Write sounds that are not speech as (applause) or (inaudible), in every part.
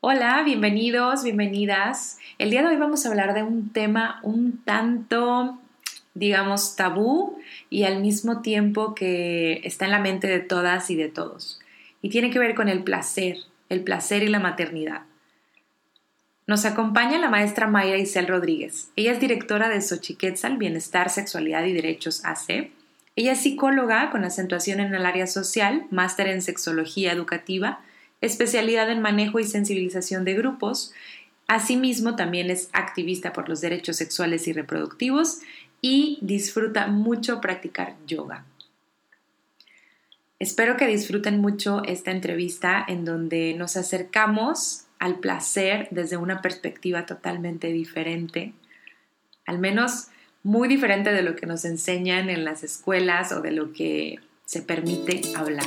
Hola, bienvenidos, bienvenidas. El día de hoy vamos a hablar de un tema un tanto, digamos, tabú y al mismo tiempo que está en la mente de todas y de todos. Y tiene que ver con el placer, el placer y la maternidad. Nos acompaña la maestra Mayra Isel Rodríguez. Ella es directora de Xochiquetzal Bienestar, Sexualidad y Derechos AC. Ella es psicóloga con acentuación en el área social, máster en sexología educativa, especialidad en manejo y sensibilización de grupos. Asimismo, también es activista por los derechos sexuales y reproductivos y disfruta mucho practicar yoga. Espero que disfruten mucho esta entrevista en donde nos acercamos al placer desde una perspectiva totalmente diferente, al menos muy diferente de lo que nos enseñan en las escuelas o de lo que se permite hablar.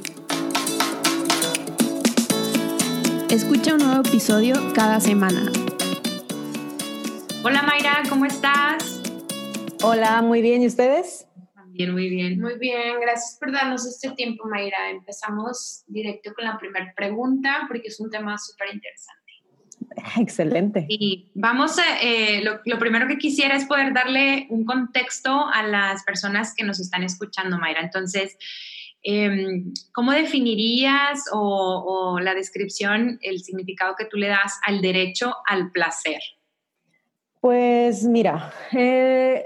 Escucha un nuevo episodio cada semana. Hola Mayra, ¿cómo estás? Hola, muy bien. ¿Y ustedes? Bien, muy bien. Muy bien, gracias por darnos este tiempo, Mayra. Empezamos directo con la primera pregunta porque es un tema súper interesante. (laughs) Excelente. Y vamos a, eh, lo, primero que quisiera es poder darle un contexto a las personas que nos están escuchando, Mayra. Entonces, em, ¿cómo definirías o, la descripción, el significado que tú le das al derecho al placer? Pues mira, eh,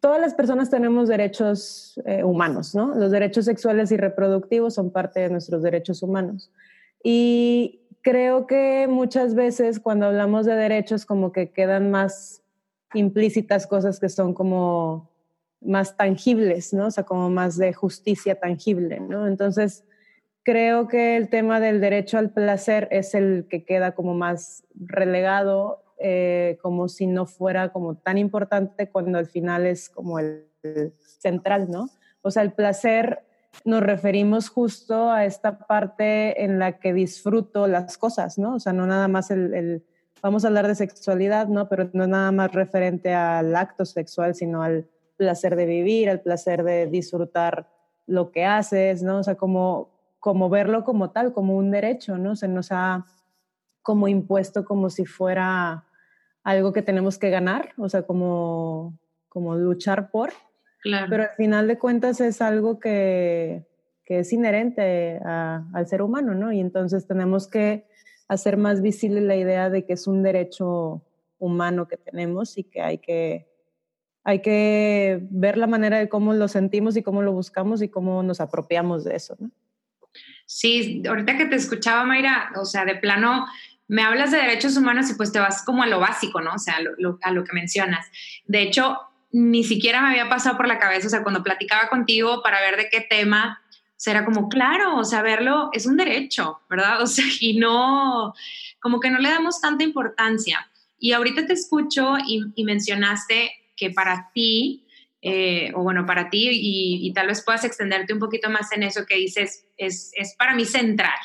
todas las personas tenemos derechos eh, humanos, ¿no? Los derechos sexuales y reproductivos son parte de nuestros derechos humanos. Y creo que muchas veces cuando hablamos de derechos como que quedan más implícitas cosas que son como más tangibles, ¿no? O sea, como más de justicia tangible, ¿no? Entonces, creo que el tema del derecho al placer es el que queda como más relegado eh, como si no fuera como tan importante cuando al final es como el, central, ¿no? O sea, el placer nos referimos justo a esta parte en la que disfruto las cosas, ¿no? O sea, no nada más el, vamos a hablar de sexualidad, ¿no? Pero no nada más referente al acto sexual, sino al placer de vivir, al placer de disfrutar lo que haces, ¿no? O sea, como, como verlo como tal, como un derecho, ¿no? Se nos ha como impuesto como si fuera algo que tenemos que ganar, o sea, como, como luchar por. Claro. Pero al final de cuentas es algo que, que es inherente al ser humano, ¿no? Y entonces tenemos que hacer más visible la idea de que es un derecho humano que tenemos y que hay que hay que ver la manera de cómo lo sentimos y cómo lo buscamos y cómo nos apropiamos de eso, ¿no? Sí, ahorita que te escuchaba, Mayra, o sea, de plano, me hablas de derechos humanos y pues te vas como a lo básico, ¿no? O sea, a lo que mencionas. De hecho, ni siquiera me había pasado por la cabeza, o sea, cuando platicaba contigo para ver de qué tema, será como, claro, o sea, verlo es un derecho, ¿verdad? (laughs) O sea, y no, como que no le damos tanta importancia. Y ahorita te escucho y, mencionaste que para ti, eh, o bueno, para ti, y, tal vez puedas extenderte un poquito más en eso que dices, es, es para mí central,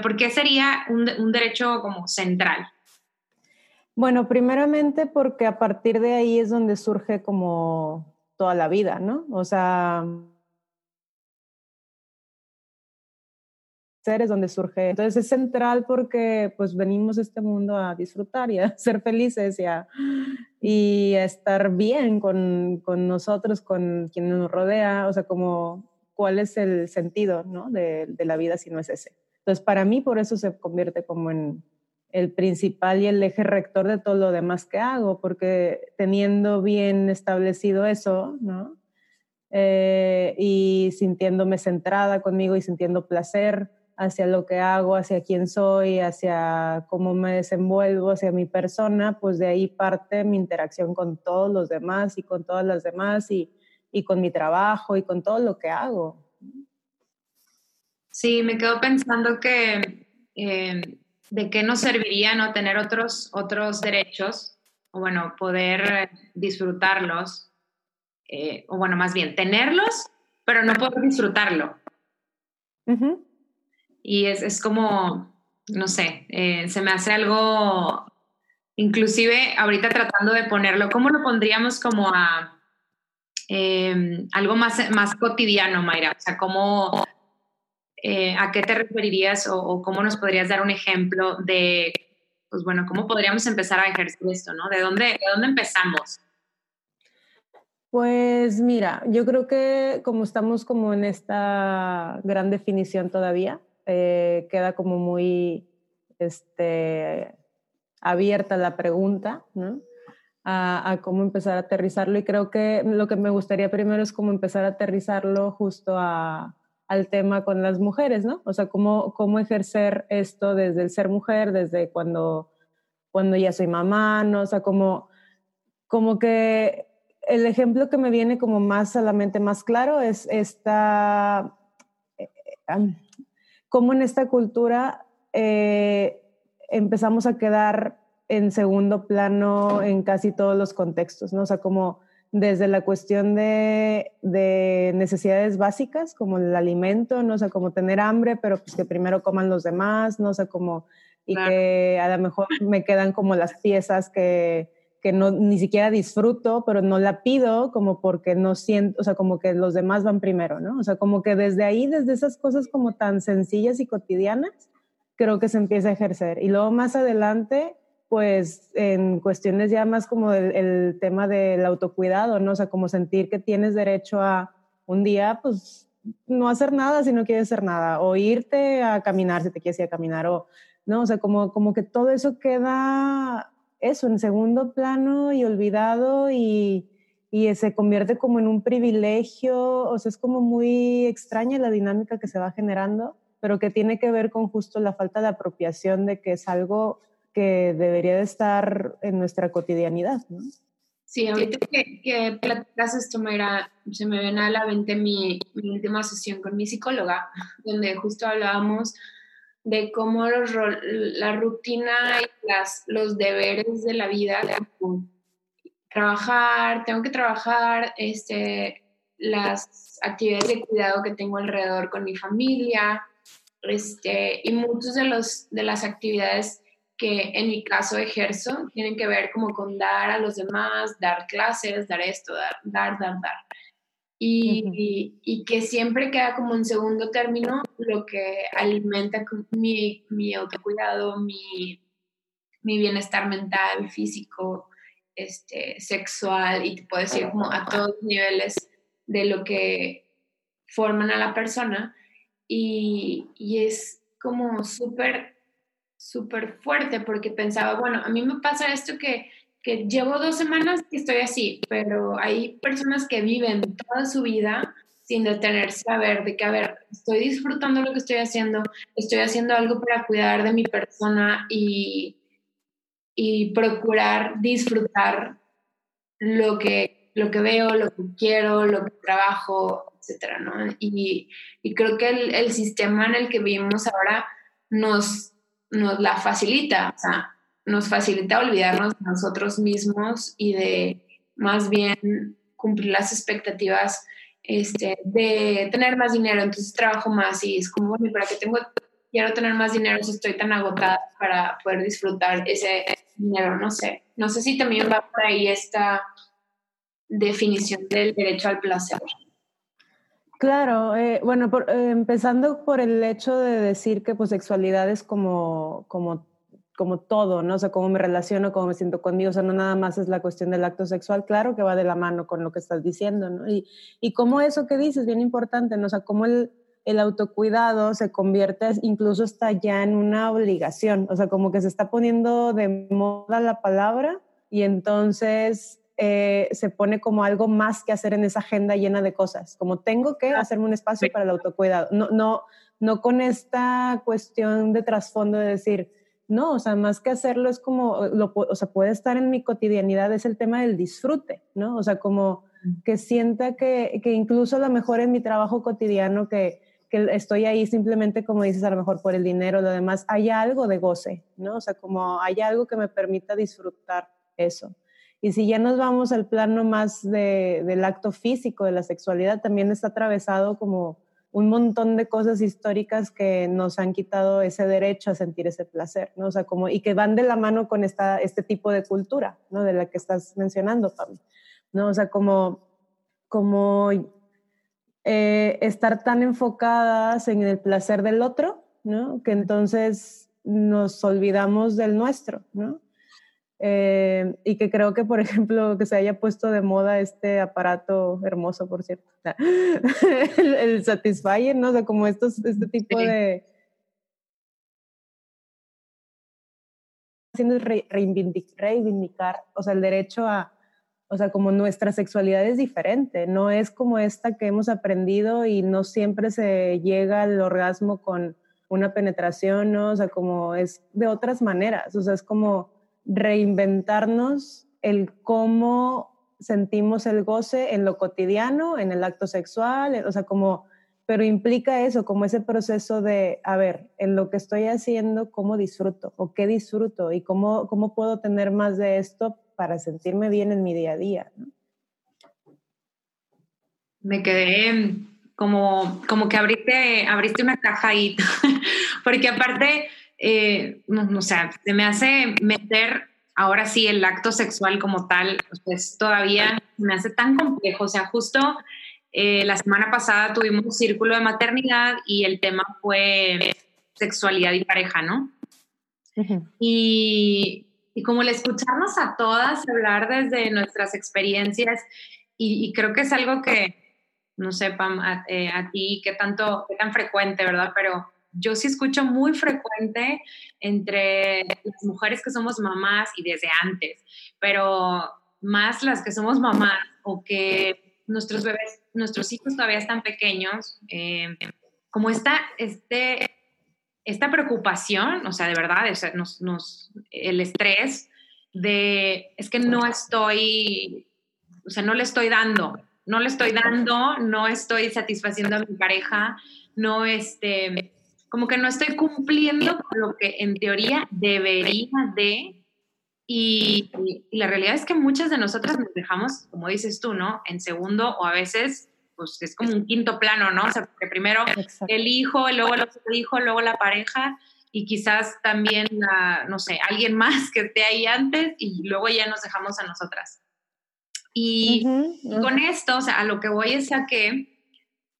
¿por qué sería un, derecho como central? Bueno, primeramente porque a partir de ahí es donde surge como toda la vida, ¿no? O sea, ser es donde surge. Entonces es central porque pues venimos a este mundo a disfrutar y a (laughs) ser felices y a, y estar bien con, con, nosotros, con quien nos rodea, o sea, como cuál es el sentido ¿no? de, de la vida si no es ese. Entonces, para mí, por eso se convierte como en el principal y el eje rector de todo lo demás que hago, porque teniendo bien establecido eso, ¿no? Eh, y sintiéndome centrada conmigo y sintiendo placer hacia lo que hago, hacia quién soy, hacia cómo me desenvuelvo, hacia mi persona, pues de ahí parte mi interacción con todos los demás y con todas las demás y, y con mi trabajo y con todo lo que hago. Sí, me quedo pensando que eh, de qué nos serviría no tener otros, otros derechos, o bueno, poder disfrutarlos, eh, o bueno, más bien, tenerlos, pero no poder disfrutarlo. Y es, es, como, no sé, eh, se me hace algo, inclusive ahorita tratando de ponerlo, ¿cómo lo pondríamos como a em, algo más, más cotidiano, Mayra? O sea, ¿cómo, eh, ¿a qué te referirías o, cómo nos podrías dar un ejemplo de, pues bueno, cómo podríamos empezar a ejercer esto, ¿no? ¿De dónde, de dónde empezamos? Pues mira, yo creo que como estamos como en esta gran definición todavía, eh, queda como muy este, abierta la pregunta, ¿no? A, a, cómo empezar a aterrizarlo y creo que lo que me gustaría primero es cómo empezar a aterrizarlo justo a, al tema con las mujeres, ¿no? O sea, cómo, cómo ejercer esto desde el ser mujer, desde cuando, cuando ya soy mamá, ¿no? O sea, como, como que el ejemplo que me viene como más a la mente más claro es esta, eh, eh, cómo en esta cultura eh, empezamos a quedar en segundo plano en casi todos los contextos, ¿no? O sea, como desde la cuestión de, necesidades básicas, como el alimento, no o sea, como tener hambre, pero pues que primero coman los demás, no o sea, como, y que a lo mejor me quedan como las piezas que, que no, ni siquiera disfruto, pero no la pido como porque no siento, o sea, como que los demás van primero, ¿no? O sea, como que desde ahí, desde esas cosas como tan sencillas y cotidianas, creo que se empieza a ejercer. Y luego más adelante, pues en cuestiones ya más como el, tema del autocuidado, ¿no? O sea, como sentir que tienes derecho a un día, pues no hacer nada si no quieres hacer nada, o irte a caminar si te quieres ir a caminar, o, ¿no? O sea, como, como que todo eso queda eso en segundo plano y olvidado y, y se convierte como en un privilegio, o sea, es como muy extraña la dinámica que se va generando, pero que tiene que ver con justo la falta de apropiación de que es algo que debería de estar en nuestra cotidianidad, ¿no? Sí, ahorita que, que platicas esto, Mayra, se me viene a la mente mi, mi, última sesión con mi psicóloga, donde justo hablábamos de cómo los, la rutina y las, los deberes de la vida, trabajar, tengo que trabajar, este, las actividades de cuidado que tengo alrededor con mi familia, este, y muchas de, los, de las actividades que en mi caso ejerzo tienen que ver como con dar a los demás, dar clases, dar esto, dar, dar, dar, dar. Y, y, que siempre queda como en segundo término lo que alimenta mi, mi autocuidado, mi, mi bienestar mental, físico, este, sexual, y te puedo decir como a todos los niveles de lo que forman a la persona. Y, y es como súper súper fuerte porque pensaba, bueno, a mí me pasa esto que, que llevo dos semanas que estoy así, pero hay personas que viven toda su vida sin detenerse a ver de que, a ver, estoy disfrutando lo que estoy haciendo, estoy haciendo algo para cuidar de mi persona y, y procurar disfrutar lo que, lo que veo, lo que quiero, lo que trabajo, etcétera, ¿no? Y, y creo que el, el sistema en el que vivimos ahora nos nos la facilita, o sea, nos facilita olvidarnos de nosotros mismos y de más bien cumplir las expectativas este, de tener más dinero, entonces trabajo más y es como, bueno, ¿para qué tengo, quiero tener más dinero si estoy tan agotada para poder disfrutar ese dinero? No sé, no sé si también va por ahí esta definición del derecho al placer. Claro, eh, bueno, eh, empezando por el hecho de decir que pues sexualidad es como, como, como todo, ¿no? O sea, cómo me relaciono, cómo me siento conmigo, o sea, no nada más es la cuestión del acto sexual, claro que va de la mano con lo que estás diciendo, ¿no? Y, y cómo eso que dices, bien importante, ¿no? O sea, cómo el, el autocuidado se convierte incluso hasta ya en una obligación, o sea, como que se está poniendo de moda la palabra y entonces eh, se pone como algo más que hacer en esa agenda llena de cosas, como tengo que hacerme un espacio para el autocuidado, no, no, no con esta cuestión de trasfondo de decir, no, o sea, más que hacerlo es como, lo, o sea, puede estar en mi cotidianidad, es el tema del disfrute, ¿no? O sea, como que sienta que, que incluso a lo mejor en mi trabajo cotidiano que, que estoy ahí simplemente, como dices, a lo mejor por el dinero, lo demás, hay algo de goce, ¿no? O sea, como hay algo que me permita disfrutar eso. Y si ya nos vamos al plano más del acto físico, de la sexualidad, también está atravesado como un montón de cosas históricas que nos han quitado ese derecho a sentir ese placer, ¿no? O sea, como, y que van de la mano con esta, este tipo de cultura, ¿no? De la que estás mencionando, Pablo, ¿no? O sea, como, como eh, estar tan enfocadas en el placer del otro, ¿no? Que entonces nos olvidamos del nuestro, ¿no? Eh, y que creo que, por (laughs) ejemplo, que se haya puesto de moda este aparato hermoso, por cierto, (laughs) el, el Satisfyer, ¿no? O sea, como estos, este tipo de... haciendo reivindicar, reivindicar, o sea, el derecho a, o sea, como nuestra sexualidad es diferente, no es como esta que hemos aprendido y no siempre se llega al orgasmo con una penetración, ¿no? O sea, como es de otras maneras, o sea, es como reinventarnos el cómo sentimos el goce en lo cotidiano, en el acto sexual, o sea, como, pero implica eso, como ese proceso de, a ver, en lo que estoy haciendo, ¿cómo disfruto? ¿O qué disfruto? ¿Y cómo, cómo puedo tener más de esto para sentirme bien en mi día a día? Me quedé como, como que abriste, abriste una caja ahí, (laughs) porque aparte eh, no, no, o sea, se me hace meter ahora sí el acto sexual como tal, pues todavía me hace tan complejo. O sea, justo eh, la semana pasada tuvimos un círculo de maternidad y el tema fue sexualidad y pareja, ¿no? y, y, como el escucharnos a todas hablar desde nuestras experiencias, y, creo que es algo que, no sé, Pam, a, eh, a ti, qué tanto, qué tan frecuente, ¿verdad? Pero yo sí escucho muy frecuente entre las mujeres que somos mamás y desde antes, pero más las que somos mamás o que nuestros bebés, nuestros hijos todavía están pequeños, eh, como esta, este, esta preocupación, o sea, de verdad, el estrés de, es que no estoy, o sea, no le estoy dando, no le estoy dando, no estoy satisfaciendo a mi pareja, no, este, como que no estoy cumpliendo con lo que en teoría debería de. Y, la realidad es que muchas de nosotras nos dejamos, como dices tú, ¿no? En segundo o a veces, pues es como un quinto plano, ¿no? O sea, porque primero el hijo, luego el otro hijo, luego la pareja y quizás también, no sé, alguien más que esté ahí antes y luego ya nos dejamos a nosotras. Y con esto, o sea, a lo que voy es a que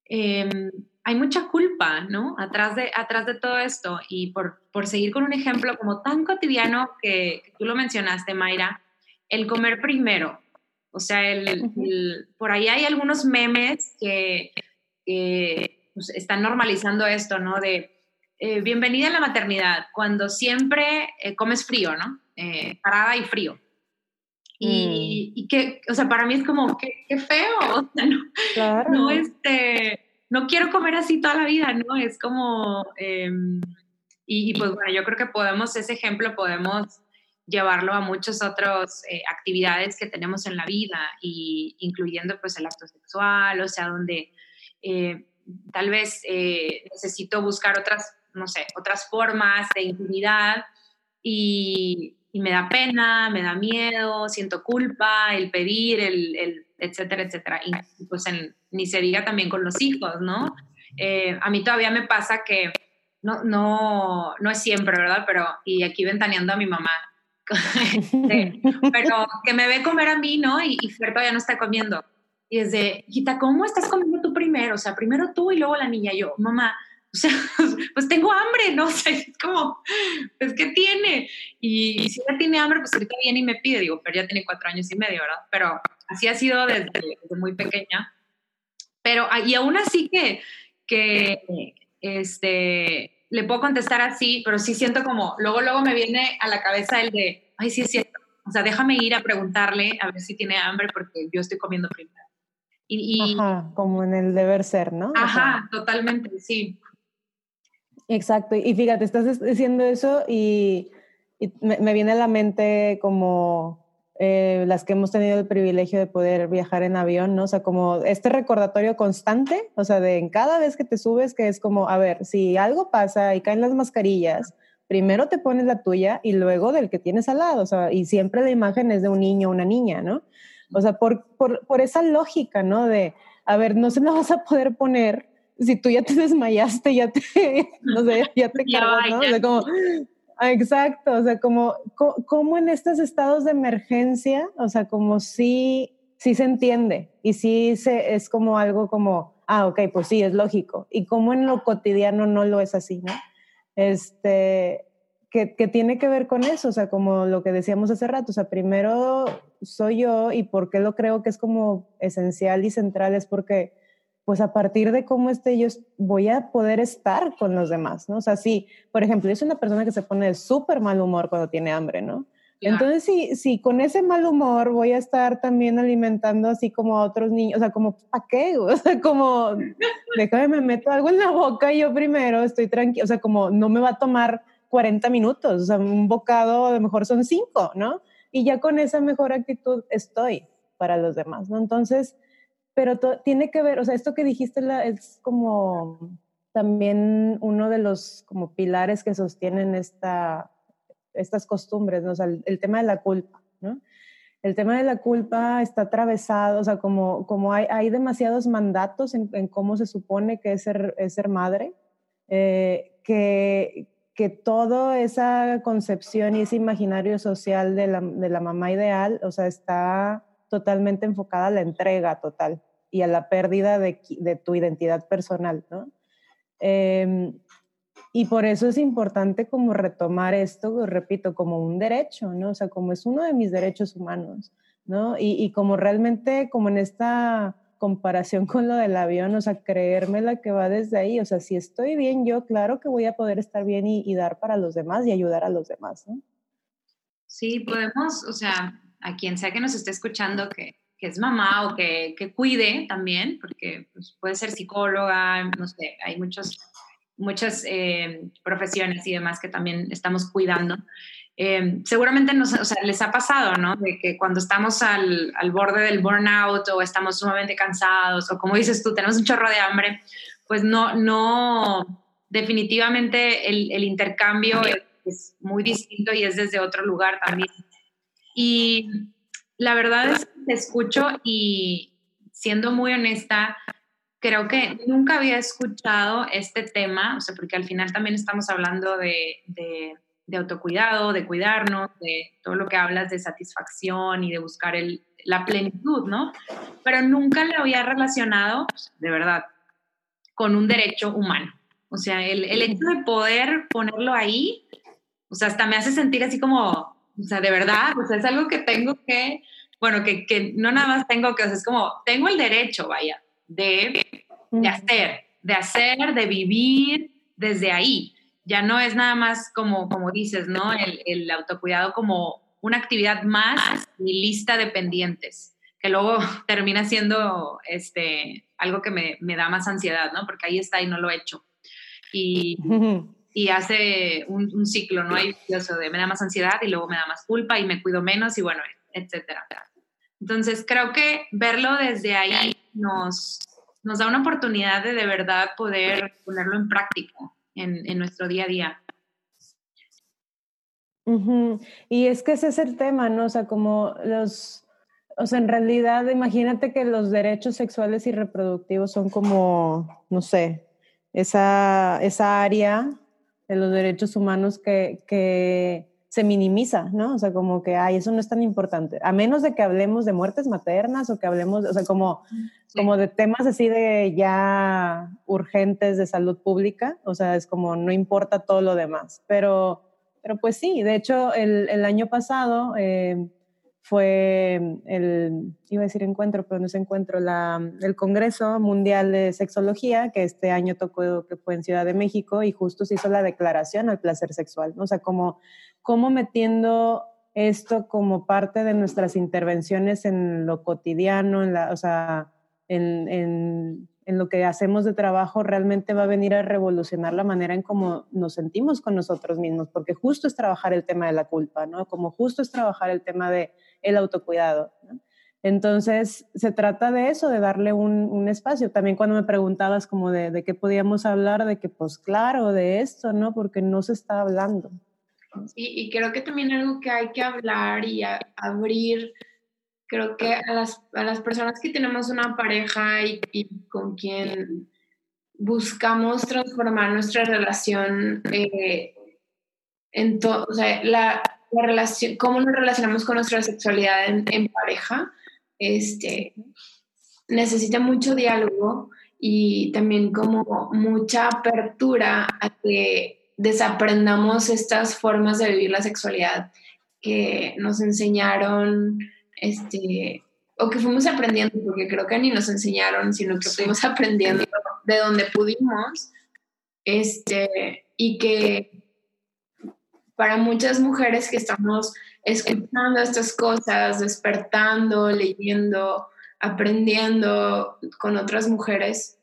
em, hay mucha culpa, ¿no? Atrás de, atrás de todo esto. Y por, por seguir con un ejemplo como tan cotidiano que, tú lo mencionaste, Mayra, el comer primero. O sea, el, por ahí hay algunos memes que, pues, están normalizando esto, ¿no? De eh, bienvenida a la maternidad, cuando siempre eh, comes frío, ¿no? Eh, parada y frío. Y, mm. y, que, o sea, para mí es como, qué, qué feo, (laughs) o sea, no, claro. no este, no quiero comer así toda la vida, ¿no? Es como, em, y, pues bueno, yo creo que podemos, ese ejemplo podemos llevarlo a muchas otras eh, actividades que tenemos en la vida, y, incluyendo pues el acto sexual, o sea, donde eh, tal vez eh, necesito buscar otras, no sé, otras formas de intimidad y, y, me da pena, me da miedo, siento culpa, el pedir, el, el etcétera, etcétera. Y pues en, ni se diga también con los hijos, ¿no? Eh, a mí todavía me pasa que, no, no, no es siempre, ¿verdad? Pero, y aquí ventaneando a mi mamá, (laughs) pero que me ve comer a mí, ¿no? Y, y Fer todavía no está comiendo. Y es de, hijita, ¿cómo estás comiendo tú primero? O sea, primero tú y luego la niña. Yo, mamá, o sea, (laughs) pues tengo hambre, ¿no? (laughs) O sea, es como, pues, ¿qué tiene? Y, si ella tiene hambre, pues ahorita viene y me pide. Digo, pero ya tiene cuatro años y medio, ¿verdad? Pero así ha sido desde, muy pequeña. Pero, ah, y aún así que, que este, le puedo contestar así, pero sí siento como, luego, luego me viene a la cabeza el de, ay, sí es cierto. O sea, déjame ir a preguntarle a ver si tiene hambre porque yo estoy comiendo primero. Y, ajá, como en el deber ser, ¿no? Ajá, totalmente, sí. Exacto, y fíjate, estás diciendo eso y, me, viene a la mente como eh, las que hemos tenido el privilegio de poder viajar en avión, ¿no? O sea, como este recordatorio constante, o sea, de en cada vez que te subes, que es como, a ver, si algo pasa y caen las mascarillas, primero te pones la tuya y luego del que tienes al lado, o sea, y siempre la imagen es de un niño o una niña, ¿no? O sea, por, por, por esa lógica, ¿no? De, a ver, no se la vas a poder poner si tú ya te desmayaste, ya te, (laughs) no sé, ya te (laughs) cargas, ¿no? O sea, como, exacto, o sea, como, como en estos estados de emergencia, o sea, como si, si se entiende y si se, es como algo como, ah, ok, pues sí, es lógico. Y como en lo cotidiano no lo es así, ¿no? Este, que, que, tiene que ver con eso, o sea, como lo que decíamos hace rato, o sea, primero soy yo y por qué lo creo que es como esencial y central es porque pues a partir de cómo esté yo voy a poder estar con los demás, ¿no? O sea, sí, por ejemplo, yo soy una persona que se pone de súper mal humor cuando tiene hambre, ¿no? Entonces, si, si con ese mal humor voy a estar también alimentando así como a otros niños, o sea, como, ¿para qué? (laughs) O sea, como, déjame, me meto algo en la boca y yo primero estoy tranquilo, o sea, como no me va a tomar 40 minutos, o sea, un bocado a lo mejor son 5, ¿no? Y ya con esa mejor actitud estoy para los demás, ¿no? Entonces, pero tiene que ver, o sea, esto que dijiste es como también uno de los como pilares que sostienen esta, estas costumbres, ¿no? O sea, el, tema de la culpa, ¿no? El tema de la culpa está atravesado, o sea, como, como hay, hay demasiados mandatos en, cómo se supone que es ser, es ser madre, eh, que, que toda esa concepción y ese imaginario social de la, de la mamá ideal, o sea, está totalmente enfocada a la entrega total y a la pérdida de, de tu identidad personal, ¿no? Em, y por eso es importante como retomar esto, repito, como un derecho, ¿no? O sea, como es uno de mis derechos humanos, ¿no? Y, y como realmente, como en esta comparación (laughs) con lo del avión, o sea, creerme la que va desde ahí, o sea, si estoy bien yo, claro que voy a poder estar bien y, y dar para los demás y ayudar a los demás, ¿no? Sí, podemos, o sea, a quien sea que nos esté escuchando que, que es mamá o que, que cuide también, porque pues, puede ser psicóloga, no sé, hay muchos, muchas eh, profesiones y demás que también estamos cuidando. Eh, seguramente nos, o sea, les ha pasado, ¿no? De que cuando estamos al, al, borde del burnout o estamos sumamente cansados o como dices tú, tenemos un chorro de hambre, pues no, no, definitivamente el, el intercambio es, es muy distinto y es desde otro lugar también. Y la verdad es que te escucho y siendo muy honesta, creo que nunca había escuchado este tema, o sea, porque al final también estamos hablando de, de, autocuidado, de cuidarnos, de todo lo que hablas de satisfacción y de buscar el, la plenitud, ¿no? Pero nunca le había relacionado, de verdad, con un derecho humano. O sea, el, el hecho de poder ponerlo ahí, o sea, hasta me hace sentir así como, o sea, de verdad, o sea, es algo que tengo que, bueno, que, que no nada más tengo que, o sea, es como, tengo el derecho, vaya, de, de hacer, de hacer, de vivir desde ahí. Ya no es nada más como, como dices, ¿no? El, el autocuidado como una actividad más mi lista de pendientes, que luego (laughs) termina siendo este, algo que me, me da más ansiedad, ¿no? Porque ahí está y no lo he hecho. Y, y hace un, ciclo, ¿no? Hay de me da más ansiedad y luego me da más culpa y me cuido menos y bueno, etcétera. Entonces creo que verlo desde ahí nos, nos da una oportunidad de de verdad poder ponerlo en práctica en, en nuestro día a día. Y es que ese es el tema, ¿no? O sea, como los, o sea, en realidad imagínate que los derechos sexuales y reproductivos son como, no sé, esa, esa área de los derechos humanos que, que, se minimiza, ¿no? O sea, como que, ay, eso no es tan importante, a menos de que hablemos de muertes maternas o que hablemos, o sea, como, como de temas así de ya urgentes de salud pública, o sea, es como no importa todo lo demás, pero, pero pues sí, de hecho, el, el año pasado... Eh, fue el, iba a decir encuentro, pero no es encuentro, la, el Congreso Mundial de Sexología, que este año tocó, que fue en Ciudad de México, y justo se hizo la declaración al placer sexual, ¿no? O sea, como, como metiendo esto como parte de nuestras intervenciones en lo cotidiano, en la, o sea, en, en, en lo que hacemos de trabajo realmente va a venir a revolucionar la manera en cómo nos sentimos con nosotros mismos, porque justo es trabajar el tema de la culpa, ¿no? Como justo es trabajar el tema de el autocuidado. Entonces, se trata de eso, de darle un, espacio. También cuando me preguntabas como de, qué podíamos hablar, de que pues claro, de esto, ¿no? Porque no se está hablando. Sí, y creo que también algo que hay que hablar y abrir creo que a las, a las personas que tenemos una pareja y, con quien buscamos transformar nuestra relación eh, o sea, la, la, relación, cómo nos relacionamos con nuestra sexualidad en, en, pareja, este, necesita mucho diálogo y también como mucha apertura a que desaprendamos estas formas de vivir la sexualidad que nos enseñaron este, o que fuimos aprendiendo, porque creo que ni nos enseñaron, sino que fuimos (laughs) aprendiendo de donde pudimos, este, y que para muchas mujeres que estamos escuchando estas cosas, despertando, leyendo, aprendiendo con otras mujeres,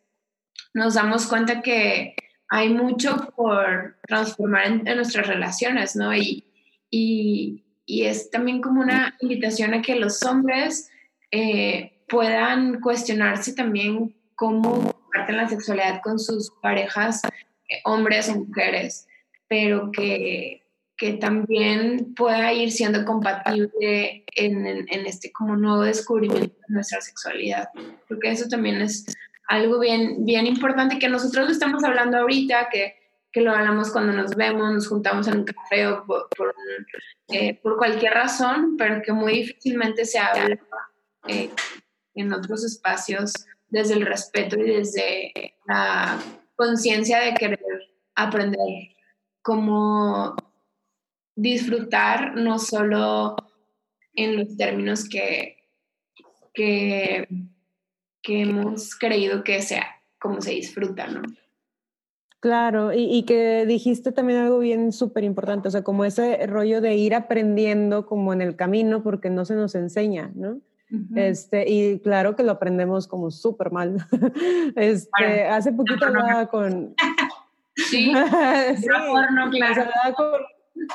nos damos cuenta que hay mucho por transformar en, nuestras relaciones, ¿no? Y, y, y es también como una invitación a que los hombres eh, puedan cuestionarse también cómo comparten la sexualidad con sus parejas, eh, hombres o mujeres, pero que, que, también pueda ir siendo compatible en, este como nuevo descubrimiento de nuestra sexualidad, porque eso también es algo bien, bien importante que nosotros lo estamos hablando ahorita, que que lo hablamos cuando nos vemos, nos juntamos en un café o por, por, eh, cualquier razón, pero que muy difícilmente se habla eh, en otros espacios desde el respeto y desde la conciencia de querer aprender cómo disfrutar no solo en los términos que, que, que hemos creído que sea como se disfruta, ¿no? Claro, y, que dijiste también algo bien súper importante, o sea, como ese rollo de ir aprendiendo como en el camino porque no se nos enseña, ¿no? Este, y claro que lo aprendemos como súper mal. (laughs) Este, hace poquito hablaba con... (laughs) sí, (laughs) sí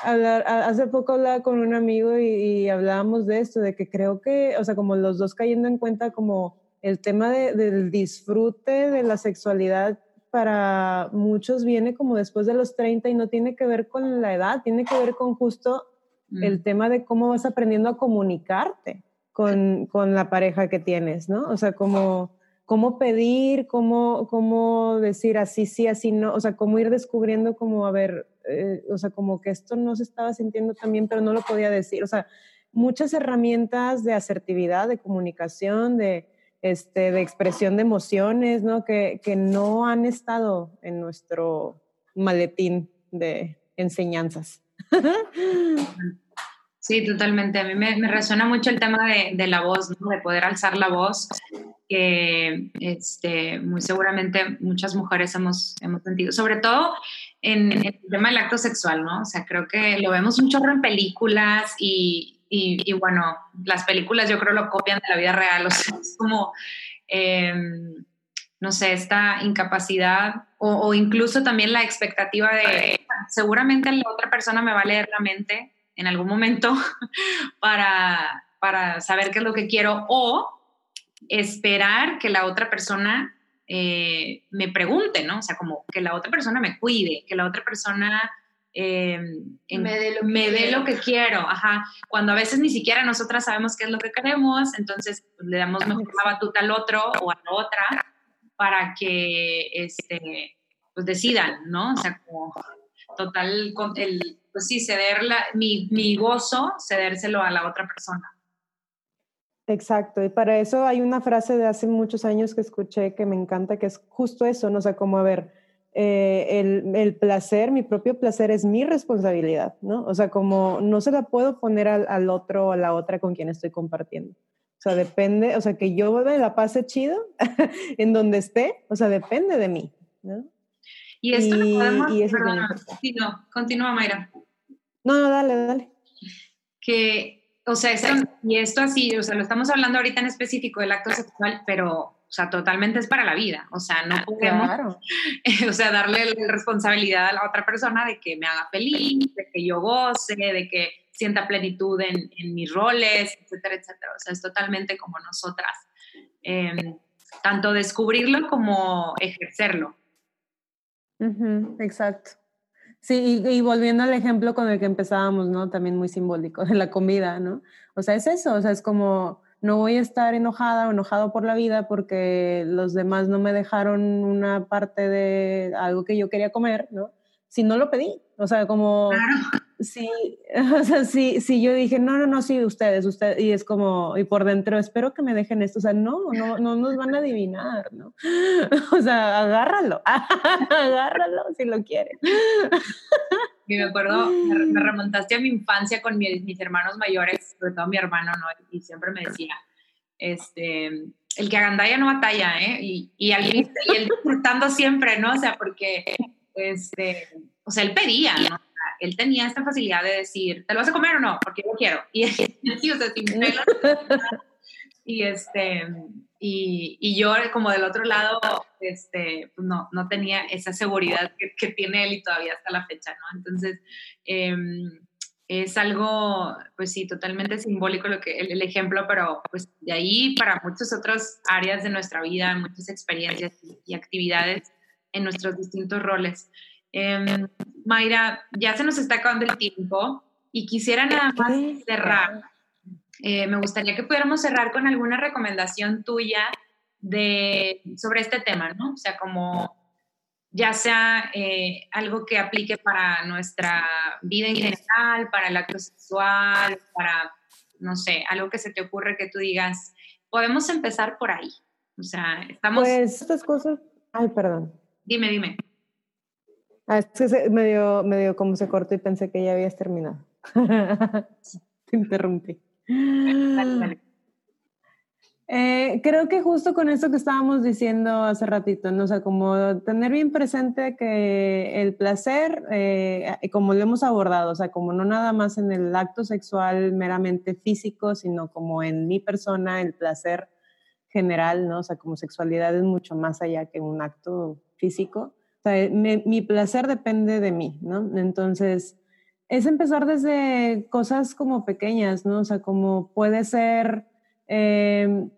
claro. hace poco hablaba con un amigo y, hablábamos de esto, de que creo que, o sea, como los dos cayendo en cuenta como el tema del disfrute de la sexualidad para muchos viene como después de los 30 y no tiene que ver con la edad, tiene que ver con justo el mm. tema de cómo vas aprendiendo a comunicarte con, con, la pareja que tienes, ¿no? O sea, cómo, cómo pedir, cómo, cómo decir así, sí, así, no, o sea, cómo ir descubriendo como, a ver, eh, o sea, como que esto no se estaba sintiendo tan bien, pero no lo podía decir, o sea, muchas herramientas de asertividad, de comunicación, de este, de expresión de emociones, ¿no? Que, que no han estado en nuestro maletín de enseñanzas. (laughs) Sí, totalmente. A mí me, me resuena mucho el tema de, de la voz, ¿no? de poder alzar la voz, que este, muy seguramente muchas mujeres hemos, hemos sentido, sobre todo en, el tema del acto sexual, ¿no? O sea, creo que lo vemos un chorro en películas y, y, bueno, las películas yo creo lo copian de la vida real, o sea, es como, em, no sé, esta incapacidad o, incluso también la expectativa de seguramente la otra persona me va a leer la mente en algún momento (laughs) para, para saber qué es lo que quiero o esperar que la otra persona eh, me pregunte, ¿no? O sea, como que la otra persona me cuide, que la otra persona eh, me dé lo, que, quiero, ajá. Cuando a veces ni siquiera nosotras sabemos qué es lo que queremos, entonces pues, le damos mejor la batuta al otro o a la otra para que este, pues decidan, ¿no? O sea, como total, el, pues sí, ceder mi, mi gozo, cedérselo a la otra persona. Exacto, y para eso hay una frase de hace muchos años que escuché que me encanta, que es justo eso, ¿no? O sea, como a ver, eh, el, placer, mi propio placer es mi responsabilidad, ¿no? O sea, como no se la puedo poner al, otro o a la otra con quien estoy compartiendo. O sea, depende, o sea, que yo me la pase chido (laughs) en donde esté, o sea, depende de mí, ¿no? Y esto y, podemos, y eso sí, no, continúa Mayra. No, no, dale, dale. Que, o sea, y esto así, o sea, lo estamos hablando ahorita en específico del acto sexual, pero o sea, totalmente es para la vida. O sea, no podemos, (laughs) o sea, darle la responsabilidad a la otra persona de que me haga feliz, de que yo goce, de que sienta plenitud en, en mis roles, etcétera, etcétera. O sea, es totalmente como nosotras. Em, tanto descubrirlo como ejercerlo. exacto. Sí, y, volviendo al ejemplo con el que empezábamos, ¿no? También muy simbólico, de la comida, ¿no? O sea, es eso, o sea, es como, no voy a estar enojada o enojado por la vida porque los demás no me dejaron una parte de algo que yo quería comer, ¿no? Si no lo pedí, o sea, como, sí, (laughs) o sea, sí, sí, yo dije, no, no, no, sí, ustedes, ustedes, y es como, y por dentro, espero que me dejen esto, o sea, no, no, no nos van a adivinar, ¿no? (laughs) O sea, agárralo, (laughs) agárralo si lo quieres. Y me acuerdo, me remontaste a mi infancia con mis, mis hermanos mayores, sobre todo mi hermano, ¿no? Y siempre me decía, este, el que agandalla no batalla, ¿eh? Y, y, alguien, y él disfrutando siempre, ¿no? O sea, porque, este, o sea, él pedía, ¿no? Él tenía esta facilidad de decir, ¿te lo vas a comer o no? Porque yo quiero. Y, (laughs) sí, o sea, sin y este y, y, yo como del otro lado este pues no no tenía esa seguridad que, que, tiene él y todavía hasta la fecha no entonces em, es algo pues sí totalmente simbólico lo que el, el, ejemplo pero pues de ahí para muchas otras áreas de nuestra vida muchas experiencias y, y actividades en nuestros distintos roles eh, Mayra, ya se nos está acabando el tiempo y quisiera nada más cerrar. Eh, me gustaría que pudiéramos cerrar con alguna recomendación tuya de, sobre este tema, ¿no? O sea, como ya sea eh, algo que aplique para nuestra vida en general, para el acto sexual, para, no sé, algo que se te ocurre que tú digas, podemos empezar por ahí. O sea, estamos... Pues estas cosas... Ay, perdón. Dime, dime. Ah, es que me, dio, como se cortó y pensé que ya habías terminado. (laughs) Te interrumpí. Eh, creo que justo con eso que estábamos diciendo hace ratito, ¿no? O sea, como tener bien presente que el placer, eh, como lo hemos abordado, o sea, como no nada más en el acto sexual meramente físico, sino como en mi persona, el placer general, ¿no? O sea, como sexualidad es mucho más allá que un acto físico sea, mi placer depende de mí, ¿no? Entonces, es empezar desde cosas como pequeñas, ¿no? O sea, como puede ser, em,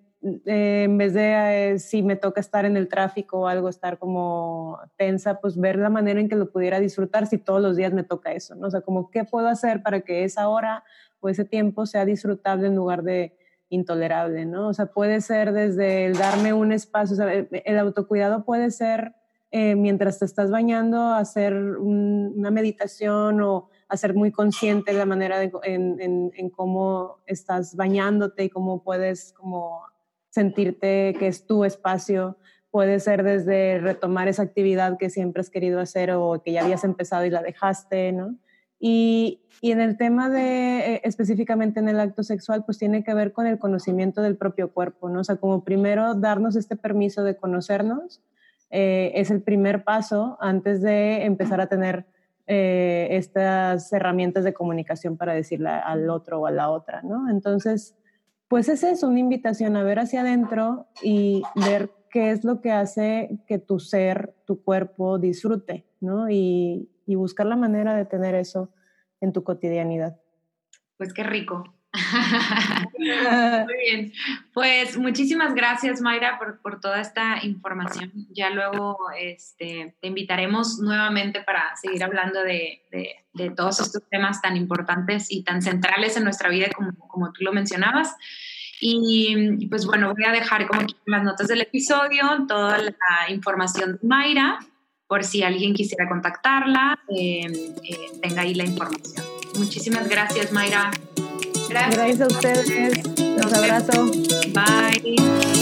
eh, en vez de eh, si me toca estar en el tráfico o algo, estar como tensa, pues ver la manera en que lo pudiera disfrutar si todos los días me toca eso, ¿no? O sea, como qué puedo hacer para que esa hora o ese tiempo sea disfrutable en lugar de intolerable, ¿no? O sea, puede ser desde el darme un espacio, o sea, el autocuidado puede ser eh, mientras te estás bañando, hacer una meditación o hacer muy consciente la manera de, en, en, cómo estás bañándote y cómo puedes como sentirte que es tu espacio. Puede ser desde retomar esa actividad que siempre has querido hacer o que ya habías empezado y la dejaste, ¿no? Y, y en el tema de, eh, específicamente en el acto sexual, pues tiene que ver con el conocimiento del propio cuerpo, ¿no? O sea, como primero darnos este permiso de conocernos, eh, es el primer paso antes de empezar a tener eh, estas herramientas de comunicación para decirle al otro o a la otra, ¿no? Entonces, pues es eso, una invitación a ver hacia adentro y ver qué es lo que hace que tu ser, tu cuerpo disfrute, ¿no? Y, y buscar la manera de tener eso en tu cotidianidad. Pues qué rico. (laughs) Muy bien. Pues muchísimas gracias, Mayra, por, por, toda esta información. Ya luego este, te invitaremos nuevamente para seguir hablando de, de, todos estos temas tan importantes y tan centrales en nuestra vida, como, como tú lo mencionabas. Y, pues bueno, voy a dejar como aquí las notas del episodio toda la información de Mayra, por si alguien quisiera contactarla, eh, eh, tenga ahí la información. Muchísimas gracias, Mayra. Gracias. Gracias a ustedes. Los abrazo. Bye.